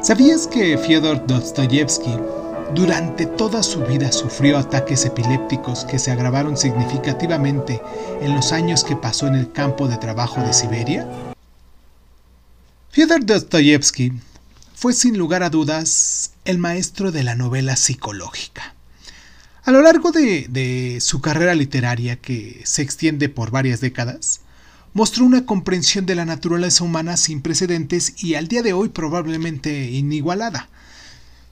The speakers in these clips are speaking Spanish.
¿Sabías que Fyodor Dostoyevsky durante toda su vida sufrió ataques epilépticos que se agravaron significativamente en los años que pasó en el campo de trabajo de Siberia? Fyodor Dostoyevsky fue sin lugar a dudas el maestro de la novela psicológica. A lo largo de, de, su carrera literaria, que se extiende por varias décadas, mostró una comprensión de la naturaleza humana sin precedentes y al día de hoy probablemente inigualada.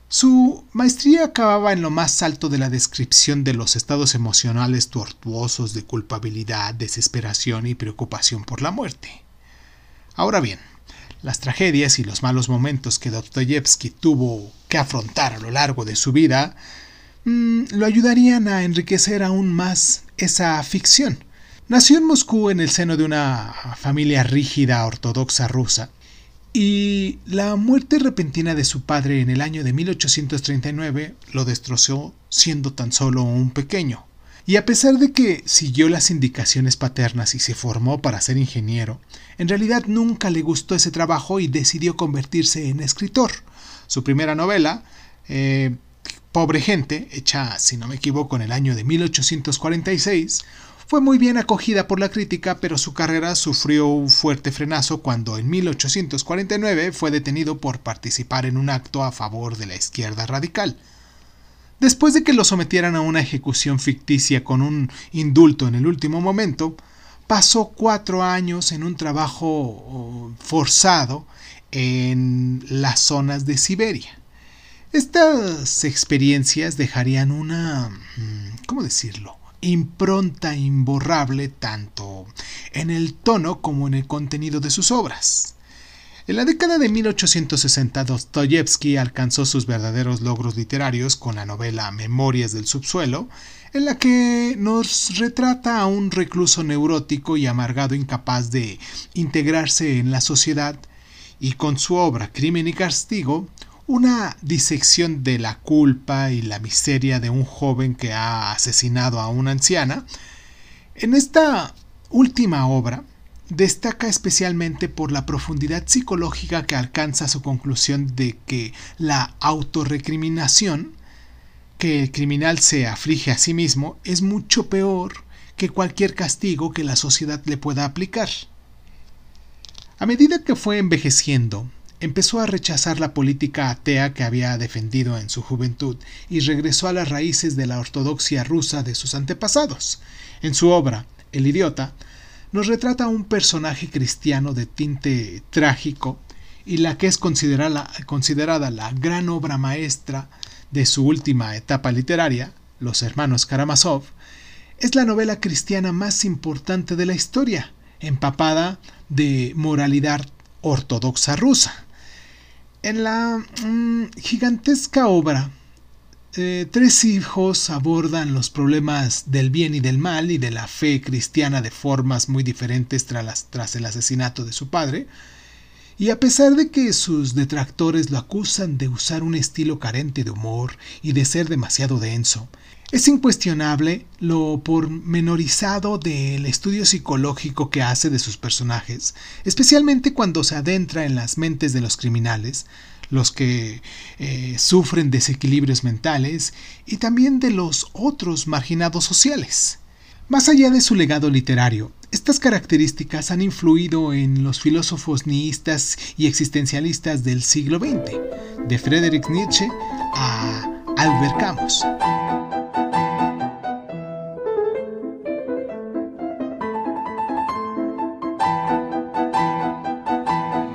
Su maestría acababa en lo más alto de la descripción de los estados emocionales tortuosos de culpabilidad, desesperación y preocupación por la muerte. Ahora bien, las tragedias y los malos momentos que Dostoyevsky tuvo que afrontar a lo largo de su vida mmm, lo ayudarían a enriquecer aún más esa ficción. Nació en Moscú en el seno de una familia rígida ortodoxa rusa y la muerte repentina de su padre en el año de 1839 lo destrozó siendo tan solo un pequeño. Y a pesar de que siguió las indicaciones paternas y se formó para ser ingeniero, en realidad nunca le gustó ese trabajo y decidió convertirse en escritor. Su primera novela, eh, Pobre Gente, hecha, si no me equivoco, en el año de 1846, fue muy bien acogida por la crítica, pero su carrera sufrió un fuerte frenazo cuando en 1849 fue detenido por participar en un acto a favor de la izquierda radical. Después de que lo sometieran a una ejecución ficticia con un indulto en el último momento, pasó cuatro años en un trabajo oh, forzado en las zonas de Siberia. Estas experiencias dejarían una... Mm, ¿cómo decirlo? Impronta imborrable tanto en el tono como en el contenido de sus obras. En la década de 1860, Dostoyevsky alcanzó sus verdaderos logros literarios con la novela Memorias del Subsuelo, en la que nos retrata a un recluso neurótico y amargado incapaz de integrarse en la sociedad, y con su obra Crimen y Castigo, una disección de la culpa y la miseria de un joven que ha asesinado a una anciana. En esta última obra destaca especialmente por la profundidad psicológica que alcanza su conclusión de que la autorrecriminación que el criminal se aflige a sí mismo es mucho peor que cualquier castigo que la sociedad le pueda aplicar. A medida que fue envejeciendo, empezó a rechazar la política atea que había defendido en su juventud y regresó a las raíces de la ortodoxia rusa de sus antepasados. En su obra, El idiota, nos retrata un personaje cristiano de tinte trágico y la que es considerada, considerada la gran obra maestra de su última etapa literaria, Los hermanos Karamazov, es la novela cristiana más importante de la historia, empapada de moralidad ortodoxa rusa. En la mm, gigantesca obra, eh, tres hijos abordan los problemas del bien y del mal y de la fe cristiana de formas muy diferentes tras, tras el asesinato de su padre, y a pesar de que sus detractores lo acusan de usar un estilo carente de humor y de ser demasiado denso, es incuestionable lo pormenorizado del estudio psicológico que hace de sus personajes, especialmente cuando se adentra en las mentes de los criminales, los que eh, sufren desequilibrios mentales y también de los otros marginados sociales. Más allá de su legado literario, estas características han influido en los filósofos nihilistas y existencialistas del siglo XX, de Friedrich Nietzsche a Albert Camus.